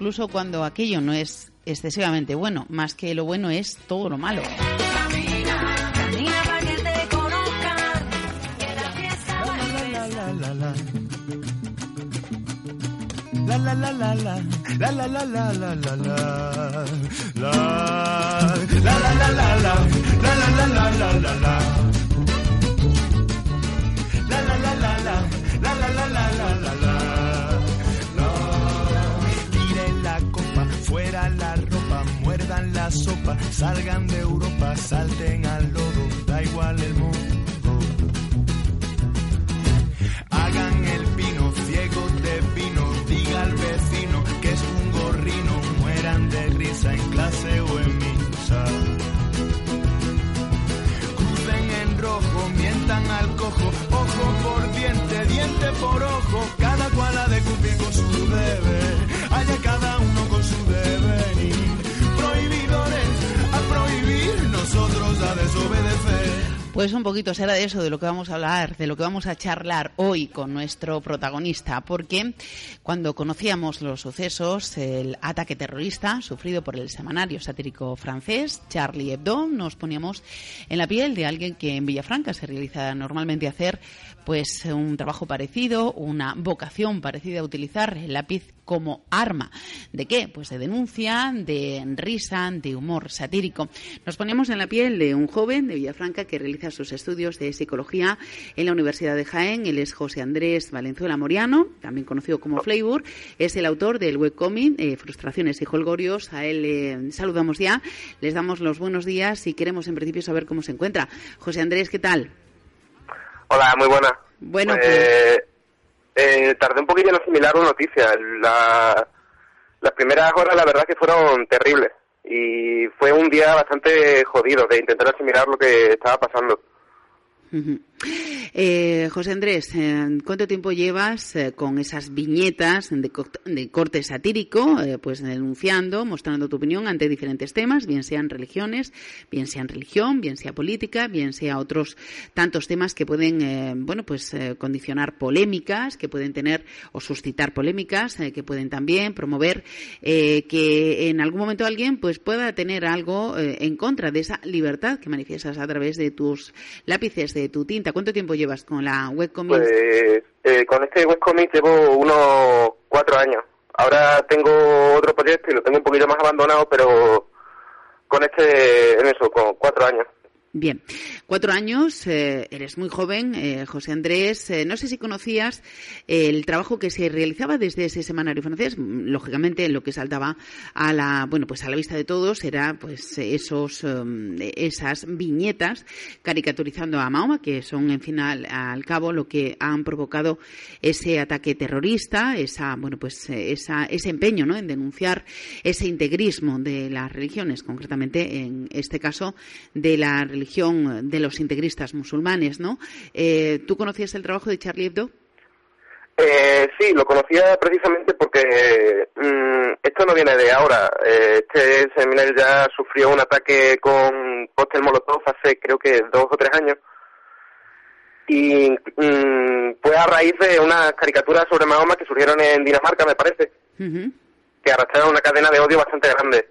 incluso cuando aquello no es excesivamente bueno, más que lo bueno es todo lo malo. Salgan de Europa, salten al lodo, da igual el mundo. Hagan el pino, ciego de vino, diga al vecino que es un gorrino, mueran de risa en clase Pues un poquito será de eso, de lo que vamos a hablar, de lo que vamos a charlar hoy con nuestro protagonista, porque cuando conocíamos los sucesos, el ataque terrorista sufrido por el semanario satírico francés Charlie Hebdo, nos poníamos en la piel de alguien que en Villafranca se realiza normalmente hacer pues un trabajo parecido, una vocación parecida a utilizar el lápiz como arma. ¿De qué? Pues de denuncia, de risa, de humor satírico. Nos ponemos en la piel de un joven de Villafranca que realiza sus estudios de psicología en la Universidad de Jaén. Él es José Andrés Valenzuela Moriano, también conocido como Flavor. Es el autor del webcomic eh, Frustraciones y Holgorios. A él le saludamos ya, les damos los buenos días y queremos en principio saber cómo se encuentra. José Andrés, ¿qué tal? Hola, muy buena. Bueno, pues... Eh, tardé un poquillo en asimilar una noticia. La, las primeras horas, la verdad, que fueron terribles. Y fue un día bastante jodido de intentar asimilar lo que estaba pasando. Eh, José Andrés, eh, ¿cuánto tiempo llevas eh, con esas viñetas de, de corte satírico, eh, pues denunciando, mostrando tu opinión ante diferentes temas, bien sean religiones, bien sean religión, bien sea política, bien sea otros tantos temas que pueden, bueno, pues condicionar polémicas, que pueden tener o suscitar polémicas, que pueden también promover que en algún momento alguien pues pueda tener algo en contra de esa libertad que manifiestas a través de tus lápices, de tu tinta. ¿Cuánto tiempo llevas con la webcomic? Pues eh, con este webcomic llevo unos cuatro años. Ahora tengo otro proyecto y lo tengo un poquito más abandonado, pero con este, en eso, con cuatro años. Bien, cuatro años, eh, eres muy joven, eh, José Andrés. Eh, no sé si conocías el trabajo que se realizaba desde ese semanario francés. Lógicamente, lo que saltaba a la, bueno, pues a la vista de todos era, pues, esos, um, esas viñetas caricaturizando a Mahoma, que son, en final, al cabo, lo que han provocado ese ataque terrorista, esa, bueno, pues, esa, ese empeño, ¿no? En denunciar ese integrismo de las religiones, concretamente, en este caso, de la religión de los integristas musulmanes, ¿no? Eh, ¿Tú conocías el trabajo de Charlie Hebdo? Eh, sí, lo conocía precisamente porque mmm, esto no viene de ahora. Eh, este seminario ya sufrió un ataque con cóctel molotov hace creo que dos o tres años. Y mmm, fue a raíz de unas caricaturas sobre Mahoma que surgieron en Dinamarca, me parece, Uh -huh. que arrastraron una cadena de odio bastante grande.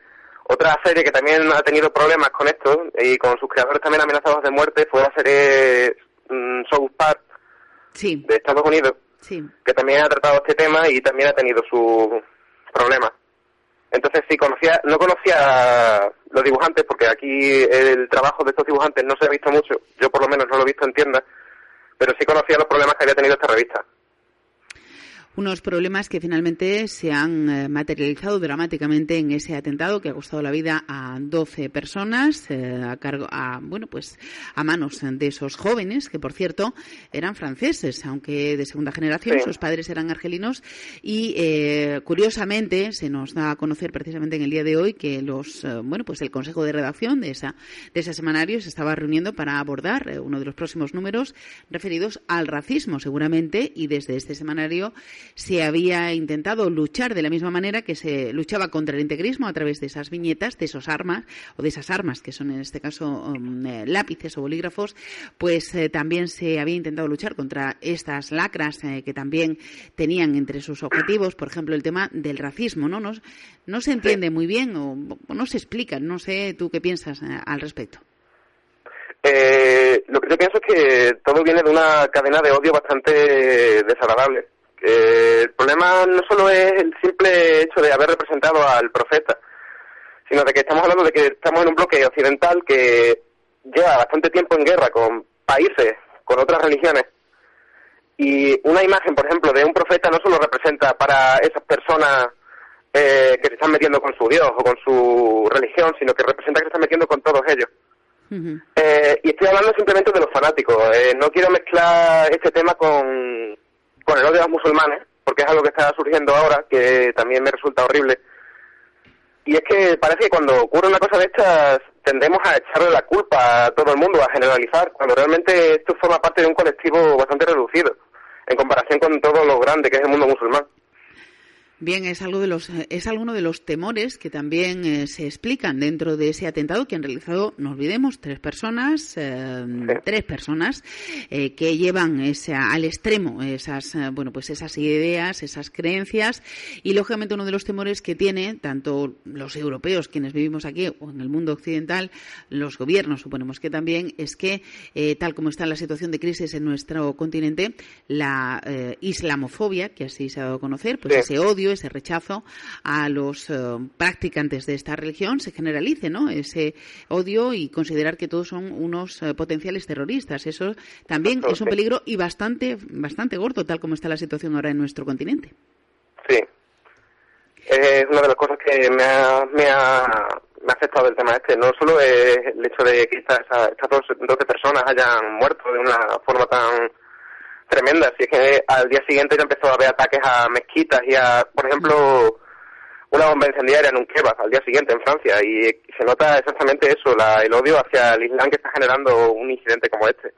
Otra serie que también ha tenido problemas con esto y con sus creadores también amenazados de muerte fue la serie mm, South Park Sí, de Estados Unidos, sí. que también ha tratado este tema y también ha tenido sus problemas. Entonces sí conocía, no conocía a los dibujantes porque aquí el trabajo de estos dibujantes no se ha visto mucho, yo por lo menos no lo he visto en tiendas, pero sí conocía los problemas que había tenido esta revista. Unos problemas que finalmente se han eh, materializado dramáticamente en ese atentado que ha costado la vida a 12 personas eh, a cargo, a, bueno, pues a manos de esos jóvenes que, por cierto, eran franceses, aunque de segunda generación, Sí. sus padres eran argelinos y eh, curiosamente se nos da a conocer precisamente en el día de hoy que los, eh, bueno, pues el consejo de redacción de esa de ese semanario se estaba reuniendo para abordar uno de los próximos números referidos al racismo, seguramente, y desde este semanario se había intentado luchar de la misma manera que se luchaba contra el integrismo a través de esas viñetas, de esos armas o de esas armas que son en este caso um, eh, lápices o bolígrafos, pues eh, también se había intentado luchar contra estas lacras eh, que también tenían entre sus objetivos, por ejemplo, el tema del racismo, ¿no? No, no se entiende muy bien o, no se explica. No sé tú qué piensas al respecto. Eh, lo que yo pienso es que todo viene de una cadena de odio bastante desagradable. El problema no solo es el simple hecho de haber representado al profeta, sino de que estamos hablando de que estamos en un bloque occidental que lleva bastante tiempo en guerra con países, con otras religiones. Y una imagen, por ejemplo, de un profeta no solo representa para esas personas eh, que se están metiendo con su Dios o con su religión, sino que representa que se están metiendo con todos ellos. Eh, y estoy hablando simplemente de los fanáticos. Eh, no quiero mezclar este tema con, con el odio a los musulmanes, porque es algo que está surgiendo ahora, que también me resulta horrible. Y es que parece que cuando ocurre una cosa de estas tendemos a echarle la culpa a todo el mundo, a generalizar, cuando realmente esto forma parte de un colectivo bastante reducido en comparación con todo lo grande que es el mundo musulmán. Bien, es algo de los es alguno de los temores que también eh, se explican dentro de ese atentado que han realizado, no olvidemos, tres personas, eh, tres personas eh, que llevan ese, al extremo esas bueno pues esas ideas, esas creencias. Y lógicamente uno de los temores que tiene tanto los europeos quienes vivimos aquí o en el mundo occidental, los gobiernos suponemos que también es que tal como está la situación de crisis en nuestro continente, la islamofobia que así se ha dado a conocer, pues ese odio ese rechazo a los eh, practicantes de esta religión se generalice, ¿no? Ese odio y considerar que todos son unos eh, potenciales terroristas. Eso también es un peligro y bastante, bastante gordo, tal como está la situación ahora en nuestro continente. Sí. Es una de las cosas que me ha, me ha, me ha afectado el tema este. No solo es el hecho de que estas, estas 12 personas hayan muerto de una forma tan tremenda. Si es que al día siguiente ya empezó a haber ataques a mezquitas y a, por ejemplo, una bomba incendiaria en un kebab al día siguiente en Francia. Y se nota exactamente eso, la, el odio hacia el Islam que está generando un incidente como este.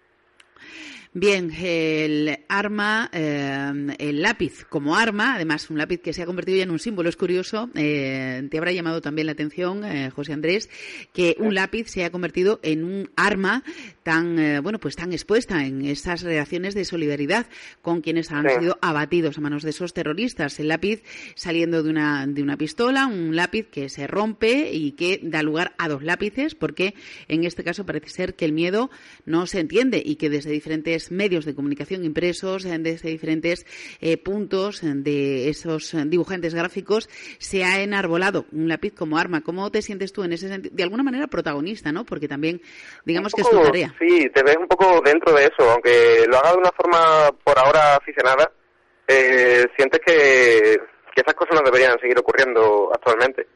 Bien, el arma, eh, el lápiz como arma, además un lápiz que se ha convertido ya en un símbolo, es curioso, eh, te habrá llamado también la atención, eh, José Andrés, que un lápiz se ha convertido en un arma tan, bueno, pues tan expuesta en esas reacciones de solidaridad con quienes han sido abatidos a manos de esos terroristas. El lápiz saliendo de una, de una pistola, un lápiz que se rompe y que da lugar a dos lápices, porque en este caso parece ser que el miedo no se entiende y que desde diferentes medios de comunicación impresos desde diferentes eh, puntos de esos dibujantes gráficos se ha enarbolado un lápiz como arma. ¿Cómo te sientes tú en ese sentido? De alguna manera protagonista, ¿no? Porque también, digamos que es tu tarea. Sí, te ves un poco dentro de eso, aunque lo haga de una forma por ahora aficionada, eh, sientes que, esas cosas no deberían seguir ocurriendo actualmente.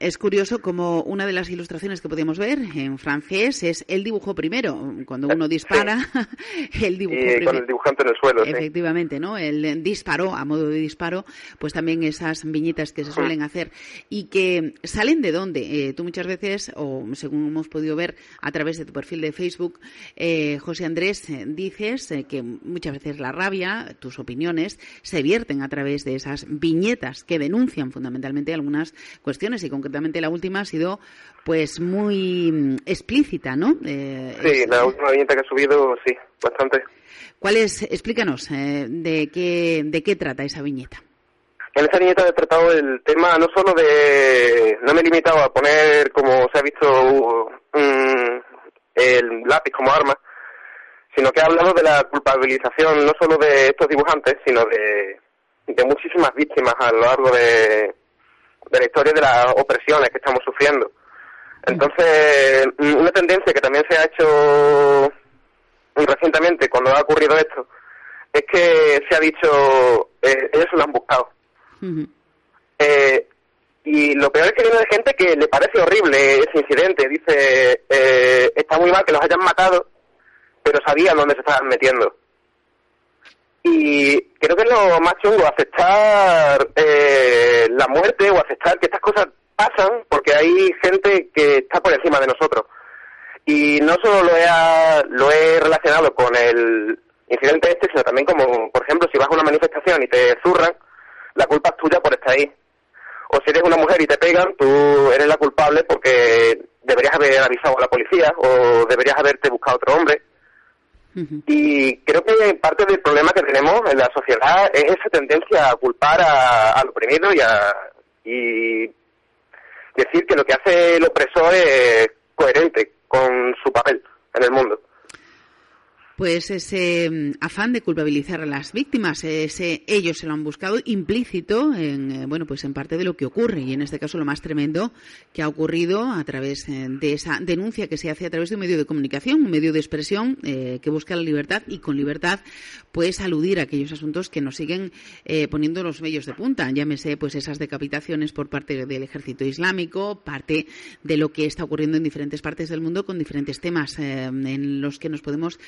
Es curioso como una de las ilustraciones que podemos ver en francés es el dibujo primero. Cuando uno dispara, el dibujo y con el dibujante en el suelo. Efectivamente, ¿no? El disparo, a modo de disparo, pues también esas viñetas que se suelen hacer y que salen de dónde. Eh, tú muchas veces, o según hemos podido ver a través de tu perfil de Facebook, eh, José Andrés, eh, dices que muchas veces la rabia, tus opiniones, se vierten a través de esas viñetas que denuncian fundamentalmente algunas cuestiones y con la última ha sido pues muy mm, explícita, ¿no? Eh, sí, la última viñeta que ha subido, sí, bastante. ¿Cuál es, explícanos, eh, de, qué, de qué trata esa viñeta? En esa viñeta he tratado el tema no solo de... No me he limitado a poner, como se ha visto, el lápiz como arma, sino que he hablado de la culpabilización no solo de estos dibujantes, sino de, de muchísimas víctimas a lo largo de, de la historia de las opresiones que estamos sufriendo. Entonces, mm, una tendencia que también se ha hecho recientemente cuando ha ocurrido esto es que se ha dicho, eh, ellos se lo han buscado. eh, y lo peor es que viene de gente que le parece horrible ese incidente. Dice, eh, está muy mal que los hayan matado, pero sabían dónde se estaban metiendo. Y creo que es lo más chungo, aceptar eh, la muerte o aceptar que estas cosas pasan porque hay gente que está por encima de nosotros. Y no solo lo he, lo he relacionado con el, incidente este, sino también como, por ejemplo, si vas a una manifestación y te zurran, la culpa es tuya por estar ahí. O si eres una mujer y te pegan, tú eres la culpable porque deberías haber avisado a la policía o deberías haberte buscado otro hombre. Y creo que parte del problema que tenemos en la sociedad es esa tendencia a culpar al oprimido y a y decir que lo que hace el opresor es coherente con su papel en el mundo pues ese mm, afán de culpabilizar a las víctimas, ese ellos se lo han buscado implícito en eh, bueno, pues en parte de lo que ocurre y en este caso lo más tremendo que ha ocurrido a través eh, de esa denuncia que se hace a través de un medio de comunicación, un medio de expresión eh, que busca la libertad y con libertad pues aludir a aquellos asuntos que nos siguen poniendo los medios de punta, llámese pues esas decapitaciones por parte del ejército islámico, parte de lo que está ocurriendo en diferentes partes del mundo con diferentes temas en los que nos podemos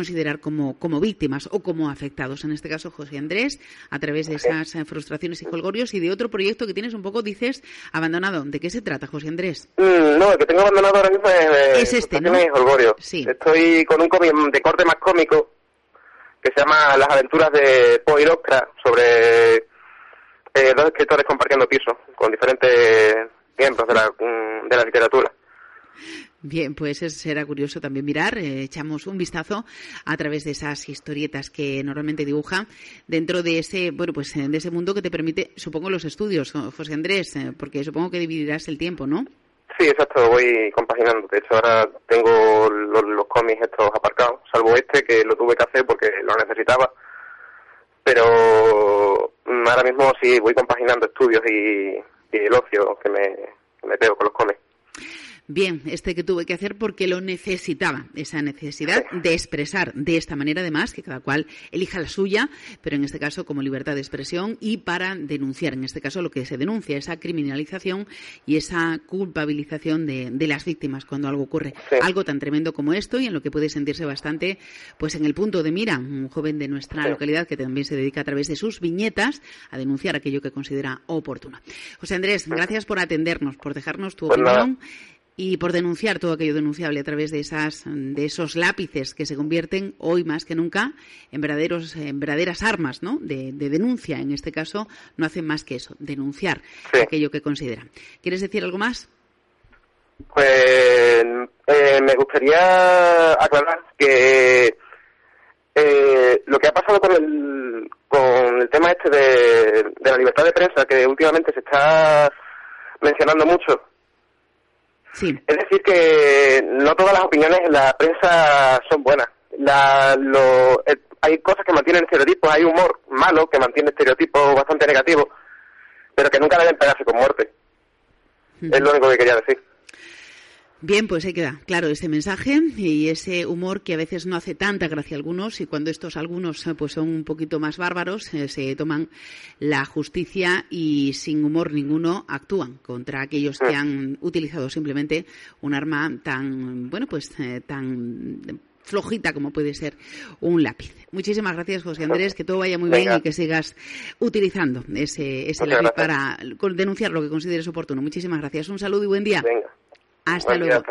considerar como, como víctimas o como afectados. En este caso, José Andrés, a través de esas eh, frustraciones y colgorios y de otro proyecto que tienes un poco, dices, abandonado. ¿De qué se trata, José Andrés? Mm, no, el que tengo abandonado ahora mismo es, este, ¿no? Sí. Estoy con un cómic de corte más cómico que se llama Las aventuras de Poe sobre eh, dos escritores compartiendo piso con diferentes miembros de la, mm, de la literatura. Bien, pues será curioso también mirar. Eh, echamos un vistazo a través de esas historietas que normalmente dibuja dentro de ese, bueno, pues de ese mundo que te permite, supongo, los estudios, José Andrés, eh, porque supongo que dividirás el tiempo, ¿no? Sí, exacto, voy compaginando. De hecho, ahora tengo los, cómics estos aparcados, salvo este que lo tuve que hacer porque lo necesitaba. Pero mm, ahora mismo sí voy compaginando estudios y, el ocio que me, que me pego con los cómics. Bien, este que tuve que hacer porque lo necesitaba, esa necesidad de expresar de esta manera, además, que cada cual elija la suya, pero en este caso como libertad de expresión y para denunciar, en este caso lo que se denuncia, esa criminalización y esa culpabilización de, las víctimas cuando algo ocurre. Algo tan tremendo como esto y en lo que puede sentirse bastante, pues en el punto de mira, un joven de nuestra localidad que también se dedica a través de sus viñetas a denunciar aquello que considera oportuno. José Andrés, gracias por atendernos, por dejarnos tu pues opinión y por denunciar todo aquello denunciable a través de esas de esos lápices que se convierten hoy más que nunca en verdaderos en verdaderas armas ¿no? de, denuncia. En este caso no hacen más que eso denunciar aquello que consideran. Quieres decir algo más pues eh, me gustaría aclarar que eh, lo que ha pasado con el con el tema este de, de la libertad de prensa que últimamente se está mencionando mucho es decir, que no todas las opiniones en la prensa son buenas. La, lo, eh, hay cosas que mantienen estereotipos, hay humor malo que mantiene estereotipos bastante negativos, pero que nunca deben pegarse con muerte. Es lo único que quería decir. Bien, pues ahí queda claro ese mensaje y ese humor que a veces no hace tanta gracia a algunos y cuando estos algunos eh, pues son un poquito más bárbaros eh, se toman la justicia y sin humor ninguno actúan contra aquellos que han utilizado simplemente un arma tan bueno pues eh, tan flojita como puede ser un lápiz. Muchísimas gracias, José Andrés, que todo vaya muy bien y que sigas utilizando ese, ese lápiz para denunciar lo que consideres oportuno. Muchísimas gracias. Un saludo y buen día. Hasta luego.